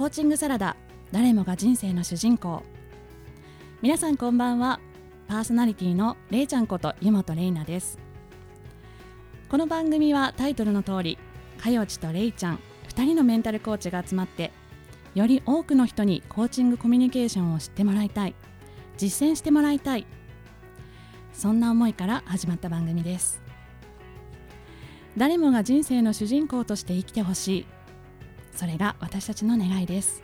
コーチングサラダ誰もが人生の主人公。皆さんこんばんは。パーソナリティのれいちゃんこと湯本れいなです。この番組はタイトルの通りかよちとれいちゃん2人のメンタルコーチが集まってより多くの人にコーチングコミュニケーションを知ってもらいたい実践してもらいたいそんな思いから始まった番組です。誰もが人生の主人公として生きてほしいそれが私たちの願いです。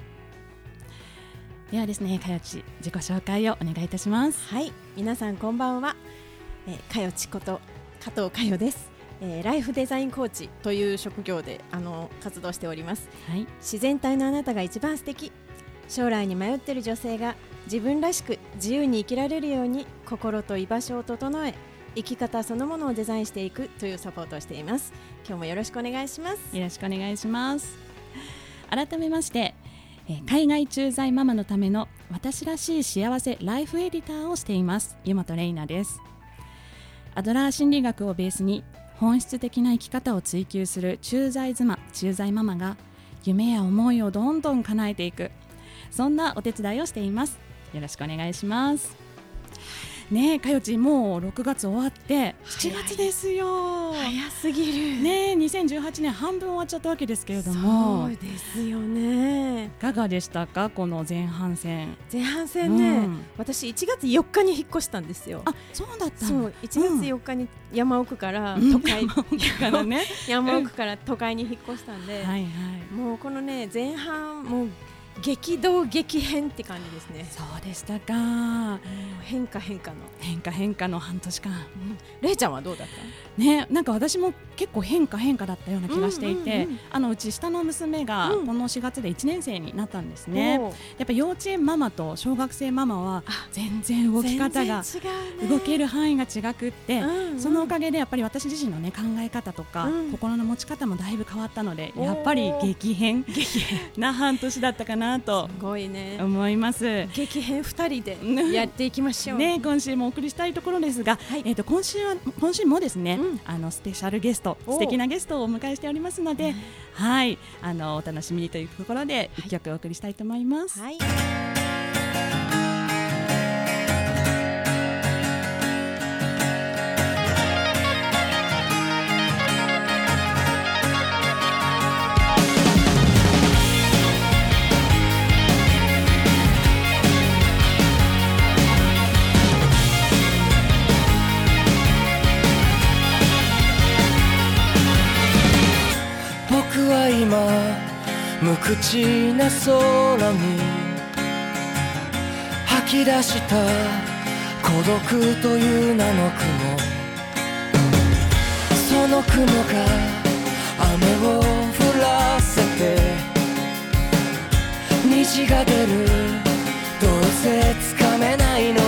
ではですねかよち自己紹介をお願いいたします。はい皆さんこんばんは、えー、かよちこと加藤かよです、えー、ライフデザインコーチという職業であの活動しております、はい、自然体のあなたが一番素敵。将来に迷っている女性が自分らしく自由に生きられるように心と居場所を整え生き方そのものをデザインしていくというサポートをしています。今日もよろしくお願いします。よろしくお願いします改めましてえ海外駐在ママのための私らしい幸せライフエディターをしています。湯本玲奈です。アドラー心理学をベースに本質的な生き方を追求する駐在妻駐在ママが夢や思いをどんどん叶えていく。そんなお手伝いをしています。よろしくお願いします。ねかよちもう6月終わって7月ですよ。早すぎる。ね2018年半分終わっちゃったわけですけれども。そうですよね。いかがでしたかこの前半戦。前半戦ね、うん、私1月4日に引っ越したんですよ。あそうだったそう1月4日に山奥から都会、うん、山奥からね。山奥から都会に引っ越したんで、はいはい、もうこのね前半もう激動激変って感じですね。そうでしたか。変化変化の。変化変化の半年間、れいちゃんはどうだった？ねなんか私も結構変化変化だったような気がしていて、あのうち下の娘がこの4月で1年生になったんですね、う。ん、やっぱ幼稚園ママと小学生ママは全然動き方が動ける範囲が違くって、うんうん、そのおかげでやっぱり私自身のね考え方とか、うん、心の持ち方もだいぶ変わったのでやっぱり激変。な半年だったかななとすごいね。思います。激変二人で やっていきましょう。ね今週もお送りしたいところですが、はい、えっ、ー、と今週は今週もですね、うん、あのスペシャルゲスト素敵なゲストをお迎えしておりますので、はい。あのお楽しみにというところで一曲お送りしたいと思います。はい。無口な空に吐き出した孤独という名の雲その雲が雨を降らせて虹が出るどうせつかめないの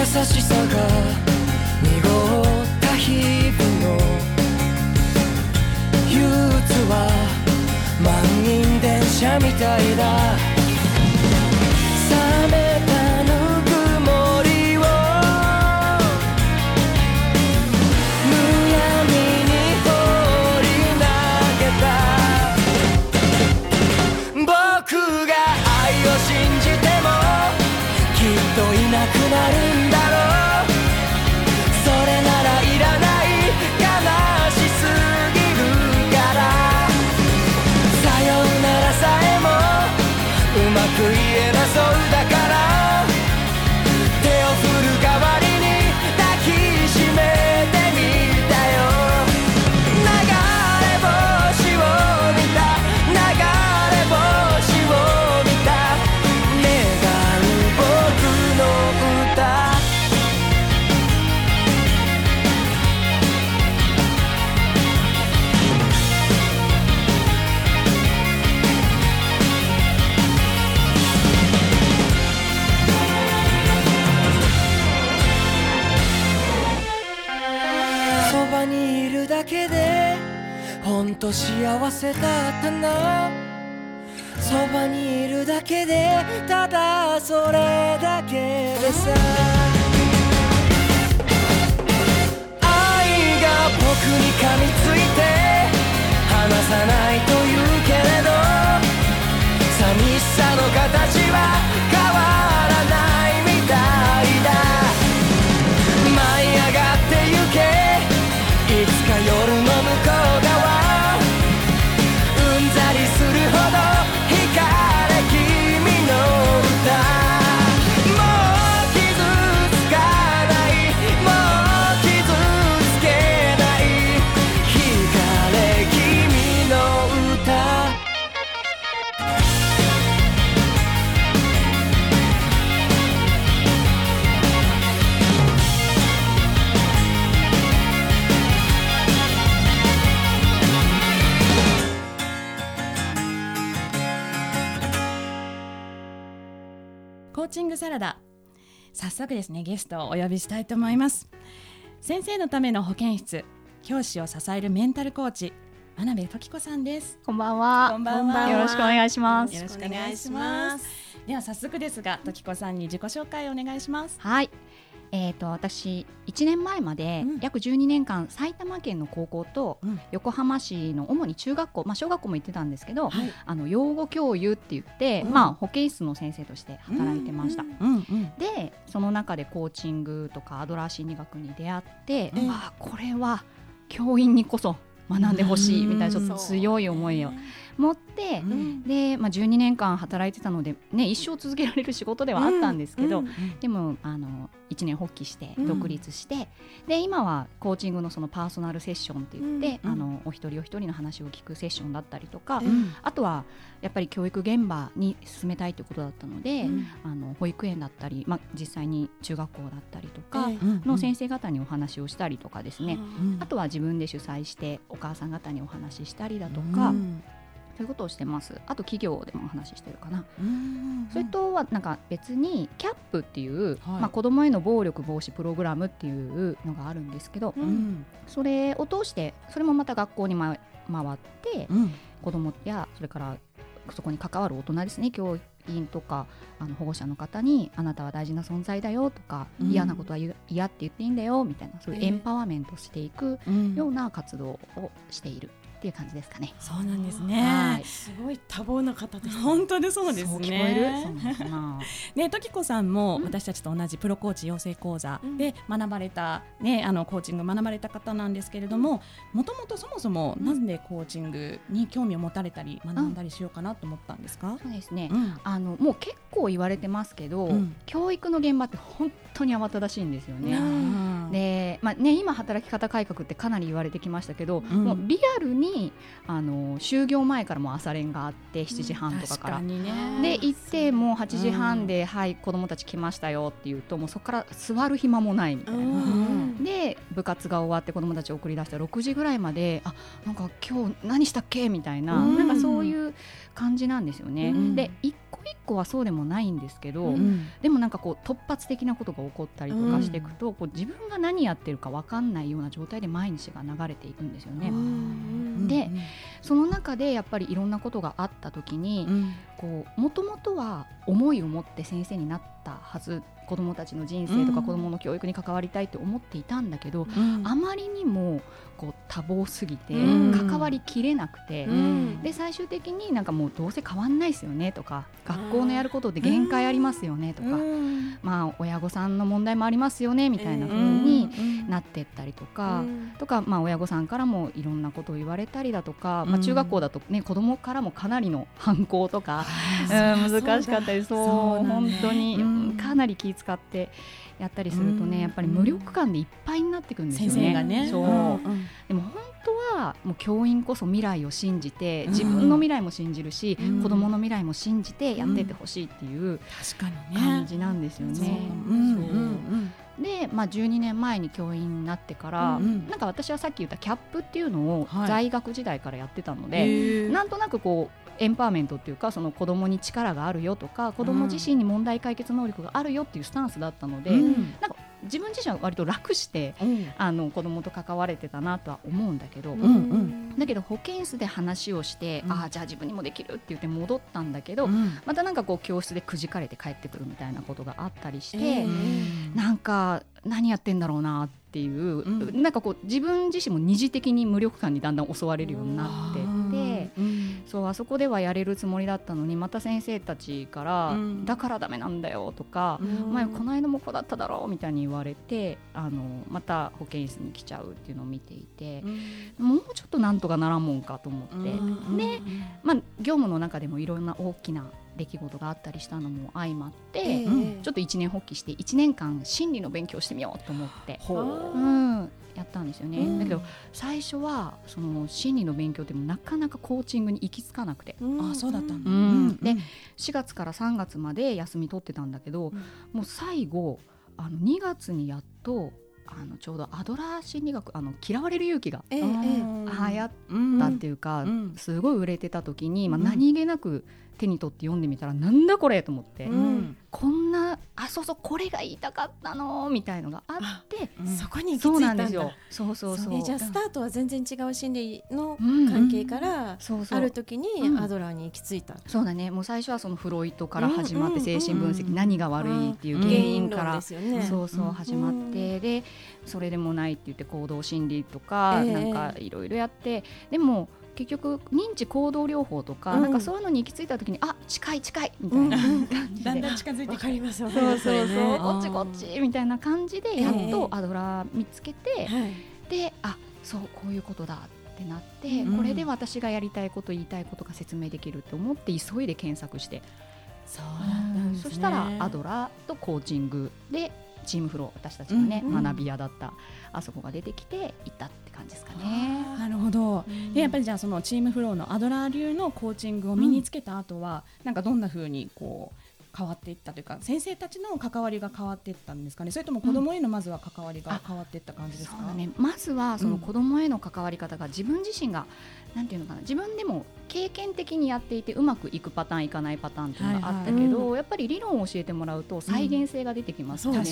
優しさが濁った日々の憂鬱は満員電車みたいだ。冷めですねゲストをお呼びしたいと思います。先生のための保健室教師を支えるメンタルコーチ真鍋時子さんです。こんばんは。こんばんは。よろしくお願いします。よろしくお願いします。では早速ですが時子さんに自己紹介をお願いします。はい。えー、と私1年前までうん。約12年間埼玉県の高校とうん。横浜市の主に中学校、まあ、小学校も行ってたんですけど、はい。あの養護教諭って言って、うん。まあ、保健室の先生として働いてました。うん。うん。でその中でコーチングとかアドラー心理学に出会って、うんあこれは教員にこそ学んでほしいみたいなちょっと強い思いを持って、うん。で、まあ、12年間働いてたので、ね、一生続けられる仕事ではあったんですけど、うん。でもあの一年発起してうん。独立して、で今はコーチングのそのパーソナルセッションって言って、うんあのお一人お一人の話を聞くセッションだったりとか、うん。あとはやっぱり教育現場に進めたいということだったので、うん。あの保育園だったり、まあ、実際に中学校だったりとかの先生方にお話をしたりとかですね、うん。あとは自分で主催してお母さん方にお話ししたりだとか、うんそういうことをしてます。あと企業でもお話ししてるかな、うんそれとはなんか別にキャップっていう、はい。まあ、子どもへの暴力防止プログラムっていうのがあるんですけど、それを通してそれもまた学校に、ま、回ってうん。子どもやそれからそこに関わる大人ですね。教員とかあの保護者の方にあなたは大事な存在だよとか、うん。嫌なことは嫌って言っていいんだよみたいなそういうええ。エンパワーメントしていくうん。ような活動をしているっていう感じですかね。そうなんですはねい。すごい多忙な方です。本当でそうですそう聞こえる？ね ね、時子さんもうん。私たちと同じプロコーチ養成講座うん。で学ばれた、ね、あのコーチング学ばれた方なんですけれどももともとそもそもうん。なんでコーチングに興味を持たれたり学んだりしようかなと思ったんですか、そうですね、うん。あのもう結構言われてますけど、うん。教育の現場って本当に慌ただしいんですよね。うん。でまあね、今、働き方改革ってかなり言われてきましたけど、ん。もうリアルにあの就業前からもう朝練があって7時半とかから。確かにね。で行ってもう8時半で、はい子供たち来ましたよっていうともうそこから座る暇もないみたいな。うん。で部活が終わって子供たちを送り出したら6時ぐらいまであなんか今日何したっけ？みたいな,、うん。なんかそういう感じなんですよね。うん。で一個一個はそうでもないんですけど、うん。でもなんかこう突発的なことが起こったりとかしていくと、こう自分が何やってるか分かんないような状態で毎日が流れていくんですよね。うんでその中でやっぱりいろんなことがあった時に、もともとは思いを持って先生になったはず子どもたちの人生とうん。か子どもの教育に関わりたいって思っていたんだけど、うん。あまりにもこう多忙すぎてうん。関わりきれなくて、うん。で最終的になんかもうどうせ変わんないですよねとか学校のやることで限界ありますよねとか、うん。まあ親御さんの問題もありますよねみたいな風うんにうん。なってったりとか。うん。とかまあ、親御さんからもいろんなことを言われたりだとか、まあ、うん。中学校だと、ね子供からもかなりの反抗とか、はいうん難しかったりそう本当に、うんかなり気遣ってやったりするとね、うん。やっぱり無力感でいっぱいになってくるんですよね。先生がね。そう、んでも本当はもう教員こそ未来を信じてうん。自分の未来も信じるし、うん。子供の未来も信じてやってってほしいっていう感じなんですよね。で、まあ、12年前に教員になってから、うんなんか私はさっき言ったキャップっていうのをはい。在学時代からやってたのうんで、なんとなくこうエンパワーメントっていうかその子供に力があるよとか子供自身に問題解決能力があるよっていうスタンスだったので、うん。自分自身は割と楽して、うん、あの子供と関われてたなとは思うんだけど、うんうん、だけど保健室で話をして、うん、ああじゃあ自分にもできるって言って戻ったんだけど、うん、またなんかこう教室でくじかれて帰ってくるみたいなことがあったりして、えー、なんか何やってんだろうなっていう、うん、なんかこう自分自身も二次的に無力感にだんだん襲われるようになってそうあそこではやれるつもりだったのにまた先生たちから「だからダメなんだよ」とか「お前この間もこうだっただろう」みたいに言われてあのまた保健室に来ちゃうっていうのを見ていて、もうちょっとなんとかならんもんかと思って、で、まあ、業務の中でもいろんな大きな出来事があったりしたのも相まって、えー、ちょっと一年発起して1年間心理の勉強してみようと思って、うん、やったんですよね、うん、だけど最初はその心理の勉強でもなかなかコーチングに行き着かなくて、うん、あそうだったんだ、うん、で4月から3月まで休み取ってたんだけど、もう最後あの2月にやっとあのちょうどアドラー心理学あの嫌われる勇気が、えー、流行ったっていうか、すごい売れてた時に、まあ、何気なく手に取って読んでみたらなんだこれと思って、うん、こんなあそうそうこれが言いたかったのみたいのがあって、うん、そこに行き着いたんだ。そうそうそう、じゃあスタートは全然違う心理の関係から、ある時にアドラーに行き着いた、そうだね。もう最初はそのフロイトから始まって精神分析、何が悪いっていう原因から、そうそう始まって、でそれでもないって言って行動心理とか、なんかいろいろやってでも結局認知行動療法とか、うん、なんかそういうのに行き着いた時にあ近い近いみたいな感じで、だんだん近づいてわかりますそうそうそう、ね、こっちこっちみたいな感じでやっとアドラー見つけて、えー、であそうこういうことだってなって、うん、これで私がやりたいこと言いたいことが説明できると思って急いで検索して。そうね、そしたらアドラーとコーチングでチームフロー私たちがね、うんうん、学び屋だったあそこが出てきていったって感じですかね。なるほど、うん、でやっぱりじゃあそのチームフローのアドラー流のコーチングを身につけた後は、うん、なんかどんなふうにこう変わっていったというか先生たちの関わりが変わっていったんですかね。それとも子どもへのまずは関わりが変わっていった感じですか、うんね、まずはその子どもへの関わり方が自分自身が、なんていうのかな自分でも経験的にやっていてうまくいくパターンいかないパターンっていうのがあったけど、やっぱり理論を教えてもらうと再現性が出てきますよね、う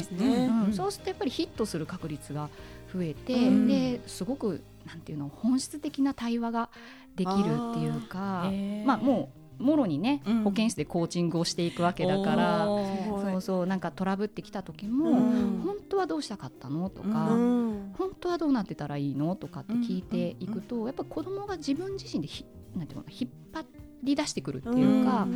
ん、そうするとやっぱりヒットする確率が増えて、ですごくなんていうの本質的な対話ができるっていうかまあもうもろにね、うん、保健室でコーチングをしていくわけだからそうそうなんかトラブってきた時も、うん、本当はどうしたかったの？とか、うん、本当はどうなってたらいいの？とかって聞いていくと、やっぱ子供が自分自身でひなんていうの引っ張り出してくるっていうか、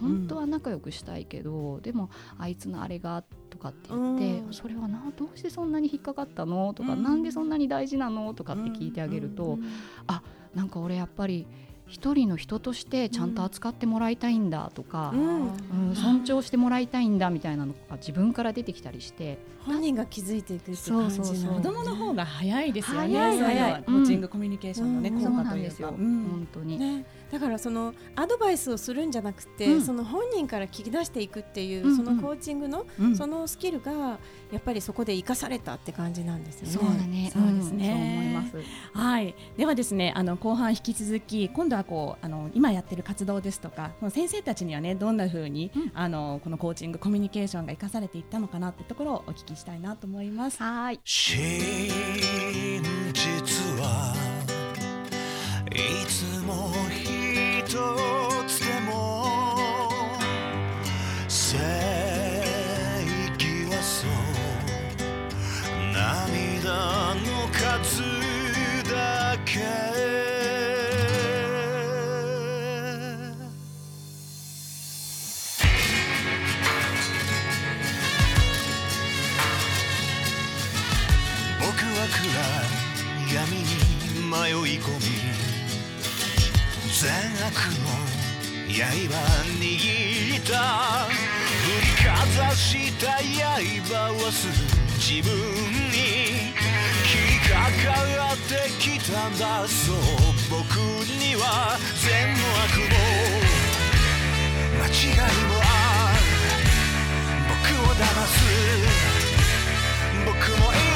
本当は仲良くしたいけどでもあいつのあれがとかって言って、それはなどうしてそんなに引っかかったの？とか、うなんでそんなに大事なの？とかって聞いてあげると、うん、あなんか俺やっぱり一人の人としてちゃんと扱ってもらいたいんだとか、うん、うん、尊重してもらいたいんだみたいなのが自分から出てきたりして。本人が気づいていくって感じそうそうそう。子供の方が早いですよね。早い早い。コーチングコミュニケーションのね、うん、効果というか、うん、本当に、ね、だからそのアドバイスをするんじゃなくて、うん、その本人から聞き出していくっていう、うんうん、そのコーチングの、そのスキルがやっぱりそこで生かされたって感じなんですよね。そうだね。そうですね。はい。ではですね、あの後半引き続き今度はこうあの今やってる活動ですとか、先生たちにはねどんな風に、うん、あのこのコーチングコミュニケーションが生かされていったのかなってところをお聞きしたいなと思います。はい。真実はいつも一つでも正義はそう。涙の数だけ。す自分に切りかかってきたんだそう僕には善も悪も間違いもある僕を。騙す僕もいる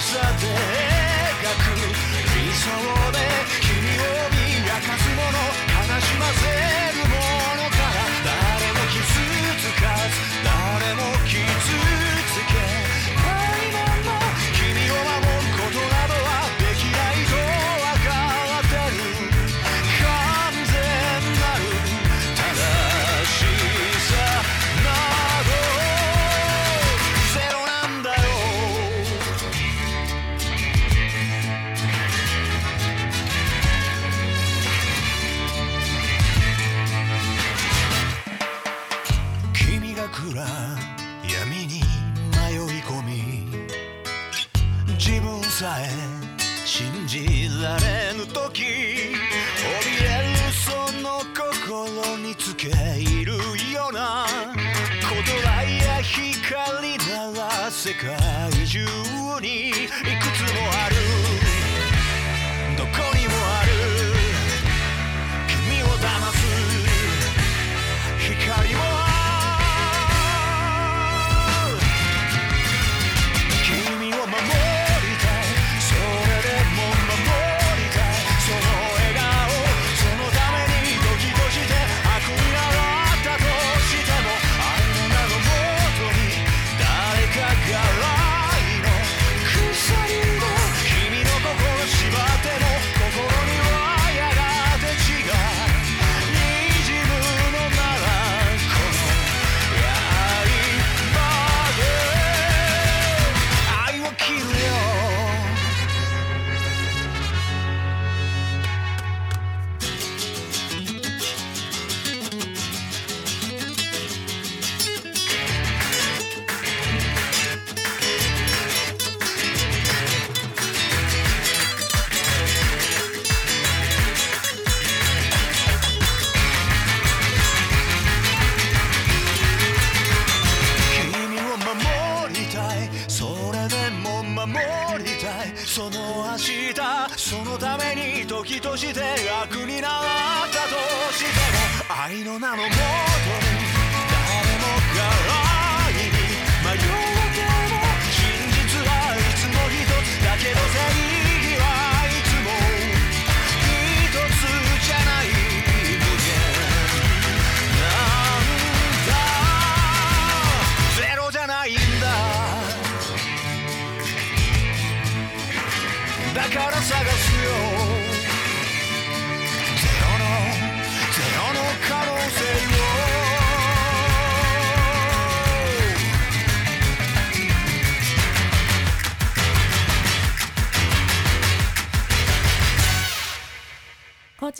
さで描く理想で君を磨か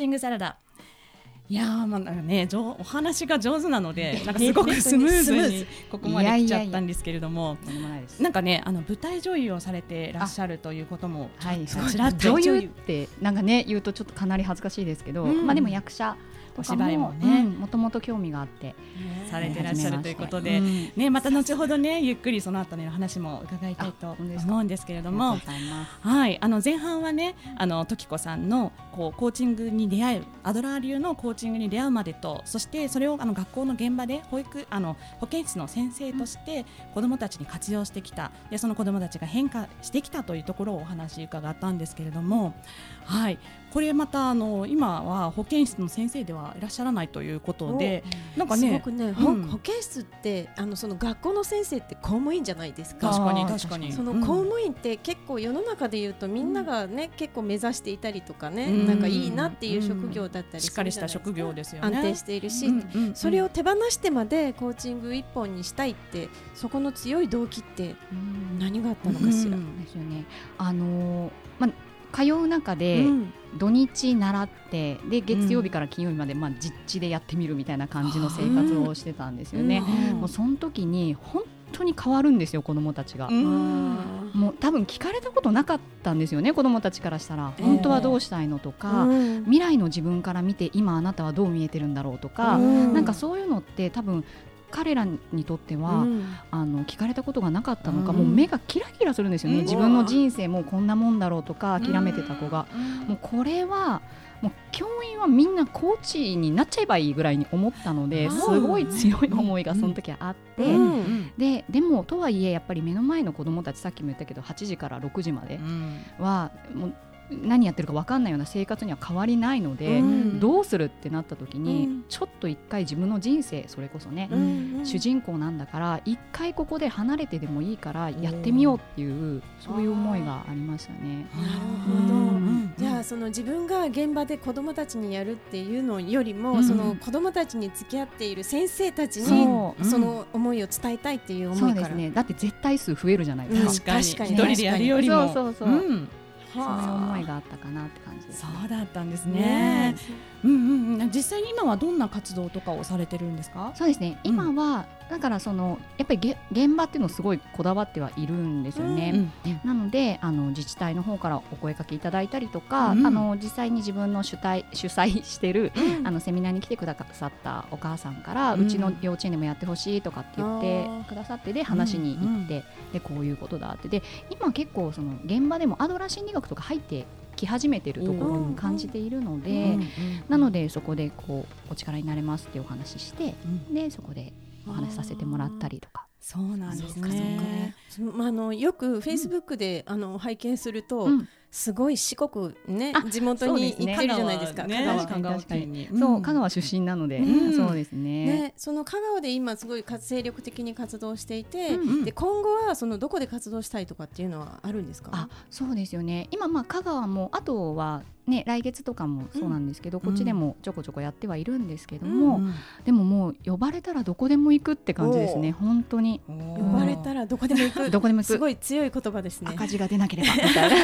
チングサラダ。いやーまあなんかね上お話が上手なので なんかすごくスムーズにここまで来ちゃったんですけれども。なんかねあの舞台女優をされてらっしゃるということもはい、女優ってなんかね言うとちょっとかなり恥ずかしいですけど、うん。まあでも役者お芝居もね。もともと興味があってされてらっしゃるということで、うん。ねまた後ほどねゆっくりその後の話も伺いたいと思うんですけれどありもはい、あの前半はね、あの時子さんのこうコーチングに出会うアドラー流のコーチングに出会うまでと、そしてそれをあの学校の現場で保育あの保健室の先生として子どもたちに活用してきた、でその子どもたちが変化してきたというところをお話伺ったんですけれども、はい、これまたあの今は保健室の先生ではいらっしゃらないということで、なんかね、すごくね、ほうん。保健室ってあのその学校の先生って公務員じゃないですか。確かに確かに。そのうん。公務員って結構世の中で言うとみんながね、結構目指していたりとかね、うん。なんかいいなっていう職業だったりしっかりした職業ですよね。安定しているし、うんうんうん。それを手放してまでコーチング一本にしたいってそこの強い動機ってうん何があったのかしら。うん。ですよね。あのーまあ通う中で、うん。土日習ってで月曜日から金曜日まで、まあ、実地でやってみるみたいな感じの生活をしてたんですよね。うん。もうその時に本当に変わるんですよ子どもたちが。うん。もう多分聞かれたことなかったんですよね子どもたちからしたら、ええ。本当はどうしたいのとか、うん。未来の自分から見て今あなたはどう見えてるんだろうとか、うん。なんかそういうのって多分彼らにとっては、うん。あの聞かれたことがなかったのか、うん。もう目がキラキラするんですよね、うん。自分の人生もうこんなもんだろうとか諦めてた子が、もうこれはもう教員はみんなコーチになっちゃえばいいぐらいに思ったのでうん。すごい強い思いがその時はあって、うん。ででもとはいえやっぱり目の前の子どもたちさっきも言ったけど8時から6時まではもう何やってるか分かんないような生活には変わりないので、うん。どうするってなった時に、うん。ちょっと一回自分の人生それこそね、うん主人公なんだから一回ここで離れてでもいいからやってみようっていうそういう思いがありましたね。なるうんほど。うん。じゃあその自分が現場で子どもたちにやるっていうのよりも、うん。その子どもたちに付き合っている先生たちにそう。その思いを伝えたいっていう思いから。そうですね。だって絶対数増えるじゃないですか。うん。確かに。確かに。一人でやるよりも。そうそうそう。うんそういう思いががあったかなって感じです、そうだったんですねね。うんうんうん実際に今はどんな活動とかをされてるんですか？そうですね。今はだからそのやっぱりげ現場っていうのをすごいこだわってはいるんですよね。なのであの自治体の方からお声かけいただいたりとか、うん、あの実際に自分の主体 主催してる、うん、あのセミナーに来てくださったお母さんから、うん、ちの幼稚園でもやってほしいとかって言ってくださってで話に行って、でこういうことだって。で今結構その現場でもアドラー心理学とか入ってき始めてるところに感じているので、なのでそこでこうお力になれますってお話しして、でそこでお話しさせてもらったりとか。そうなんですね。まあ、あのよくフェイスブックで、あの拝見すると、すごい四国ね地元に行ってるじゃないですか。香川。そう香川出身なので、そうですね。その香川で今すごい精力的に活動していて、で今後はそのどこで活動したいとかっていうのはあるんですか？あ、そうですよね。今まあ香川もあとはね、来月とかもそうなんですけど、うん、こっちでもちょこちょこやってはいるんですけども、うん、でももう呼ばれたらどこでも行くって感じですね。本当に。呼ばれたらどこでも行く。どこでもすごい強い言葉ですね。赤字が出なければ。みたいな。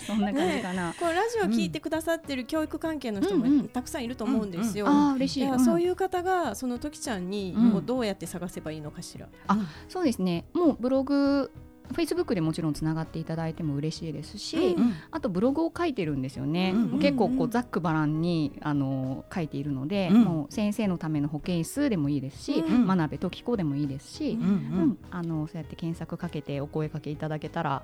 そんな感じかな、ね、こうラジオ聞いてくださってる教育関係の人もたくさんいると思うんですよ、あ嬉しい、そういう方がその時ちゃんにどうやって探せばいいのかしら、あそうですね。もうブログフェイスブックでもちろんつながっていただいても嬉しいですし、うん、あとブログを書いてるんですよね、うん、結構こうざっくばらんにあの書いているので、うん、もう先生のための保健室でもいいですし、真鍋時子でもいいですし、あのそうやって検索かけてお声かけいただけたら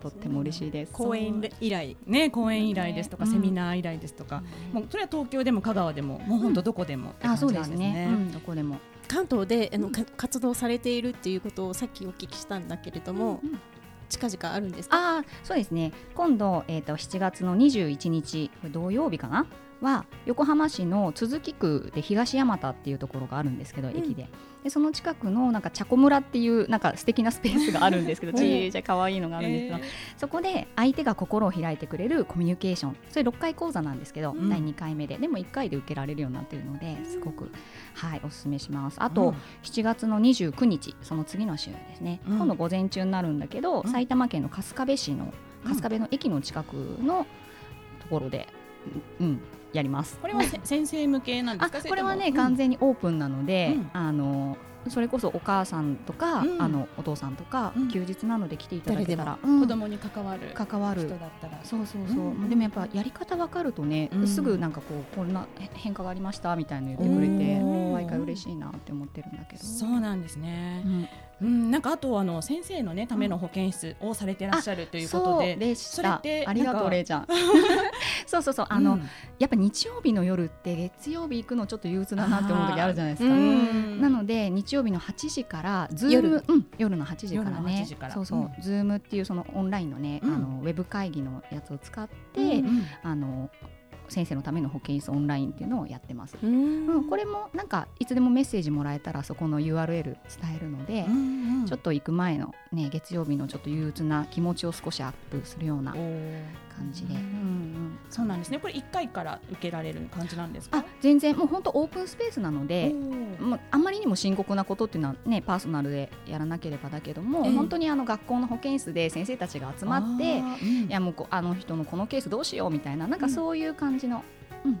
とっても嬉しいです。講演依頼ね講演依頼ですとか、セミナー依頼ですとか、もうそれは東京でも香川でももう本当どこでも、あそうですね、どこでも。関東であの、活動されているっていうことをさっきお聞きしたんだけれども、近々あるんですか？あそうですね。今度、えーと、7月の21日土曜日かな？は横浜市の都筑区で東山田っていうところがあるんですけど、うん、駅で。でその近くのなんか茶子村っていうなんか素敵なスペースがあるんですけどちっちゃい可愛いのがあるんですけど、えー、そこで相手が心を開いてくれるコミュニケーションそれ6回講座なんですけど、うん、第2回目で。でも1回で受けられるようになっているのですごく、はい、おすすめします。あと、うん、7月の29日その次の週ですね、うん、今度午前中になるんだけど、埼玉県の春日部市の春日部の駅の近くのところで、うん、やります。これは 先生向けなんですか？これはね、うん、完全にオープンなので、うん、あのそれこそお母さんとか、うん、あのお父さんとか、休日なので来ていただけたら、子供に関わる関わる。人だったら。そうそうそう、でもやっぱやり方わかるとね、すぐなんかこうこんな変化がありましたみたいな言ってくれて毎回嬉しいなって思ってるんだけど。そうなんですね、うん、なんかあとあの先生のねための保健室をされてらっしゃるということで、でそれってありがとうれいちゃん。そうそうそうあの、やっぱ日曜日の夜って月曜日行くのちょっと憂鬱だなって思う時あるじゃないですか。なので日曜日の8時からズーム夜,、うん、夜の8時からね。そうそう、ズームっていうそのオンラインのね、あのウェブ会議のやつを使って、あの先生のための保健室オンラインっていうのをやってます。うん、これもなんかいつでもメッセージもらえたらそこの URL 伝えるので、うんうん、ちょっと行く前のね月曜日のちょっと憂鬱な気持ちを少しアップするような感じで、うんうん、そうなんですね。これ一回から受けられる感じなんですか？あ、全然。もう本当オープンスペースなので、もうあんまりにも深刻なことっていうのはねパーソナルでやらなければだけども、えー、本当にあの学校の保健室で先生たちが集まって、うん、いやもうあの人のこのケースどうしようみたいななんかそういう感じのうん、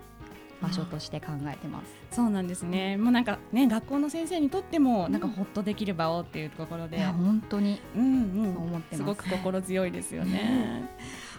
場所として考えてます。そうなんですね。もうなんかね学校の先生にとってもなんかほっとできる場をっていうところで、本当に、うんうん、思ってすごく心強いですよね。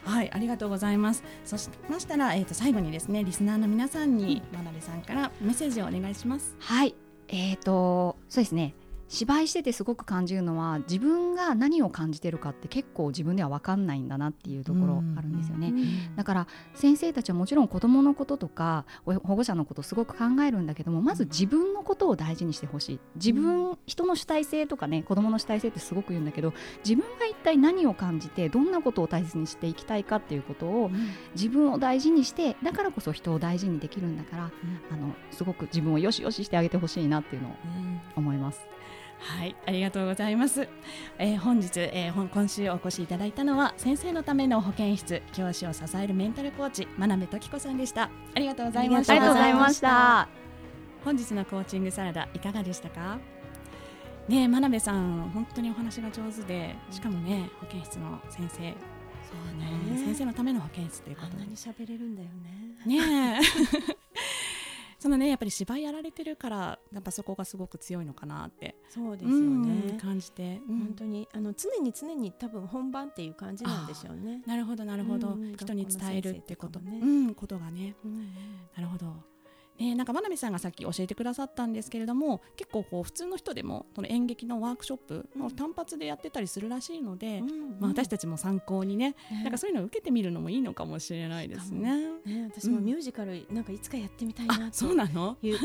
はい、ありがとうございます。そしましたら、えっ、ー、と最後にですね、リスナーの皆さんに、真鍋さんからメッセージをお願いします。はい、えっ、ー、と、そうですね。芝居しててすごく感じるのは自分が何を感じてるかって結構自分では分かんないんだなっていうところあるんですよね、だから先生たちはもちろん子どものこととか保護者のことすごく考えるんだけどもまず自分のことを大事にしてほしい。自分人の主体性とかね子どもの主体性ってすごく言うんだけど自分が一体何を感じてどんなことを大切にしていきたいかっていうことを自分を大事にしてだからこそ人を大事にできるんだから、あのすごく自分をよしよししてあげてほしいなっていうのを思います。はい、ありがとうございます。えー、本日、えー、今週お越しいただいたのは先生のための保健室教師を支えるメンタルコーチ真鍋時子さんでした。ありがとうございました。ありがとうございました。本日のコーチングサラダいかがでしたか？ね真鍋さん本当にお話が上手で、しかもね保健室の先生。そうね、先生のための保健室ということで。あんなに喋れるんだよね。ねそのねやっぱり芝居やられてるからやっぱそこがすごく強いのかなって。そうですよね、感じて、うん、本当にあの常に常に多分本番っていう感じなんでしょうね。なるほどなるほど、人に伝えるってこと。ね、うん、ことがね、なるほどね、なんか真鍋さんがさっき教えてくださったんですけれども結構こう普通の人でもその演劇のワークショップの単発でやってたりするらしいので、うん、まあ、私たちも参考にね、ね、なんかそういうのを受けてみるのもいいのかもしれないですね。ね私もミュージカル、なんかいつかやってみたいなそうなの？いう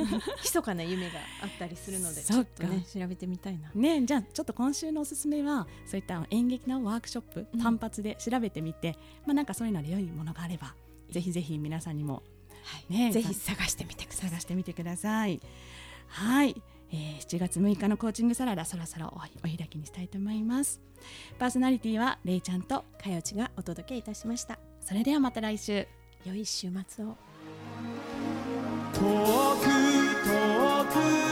密かな夢があったりするのでちょっとね調べてみたいな。ねじゃあちょっと今週のおすすめはそういった演劇のワークショップ単発で調べてみて、まあなんかそういうので良いものがあればぜひぜひ皆さんにもね、ぜひ探してみてください。探してみてください。はい、えー、7月6日のコーチングサラダそろそろお開きにしたいと思います。パーソナリティはれいちゃんとかよちがお届けいたしました。それではまた来週。良い週末を。遠く遠く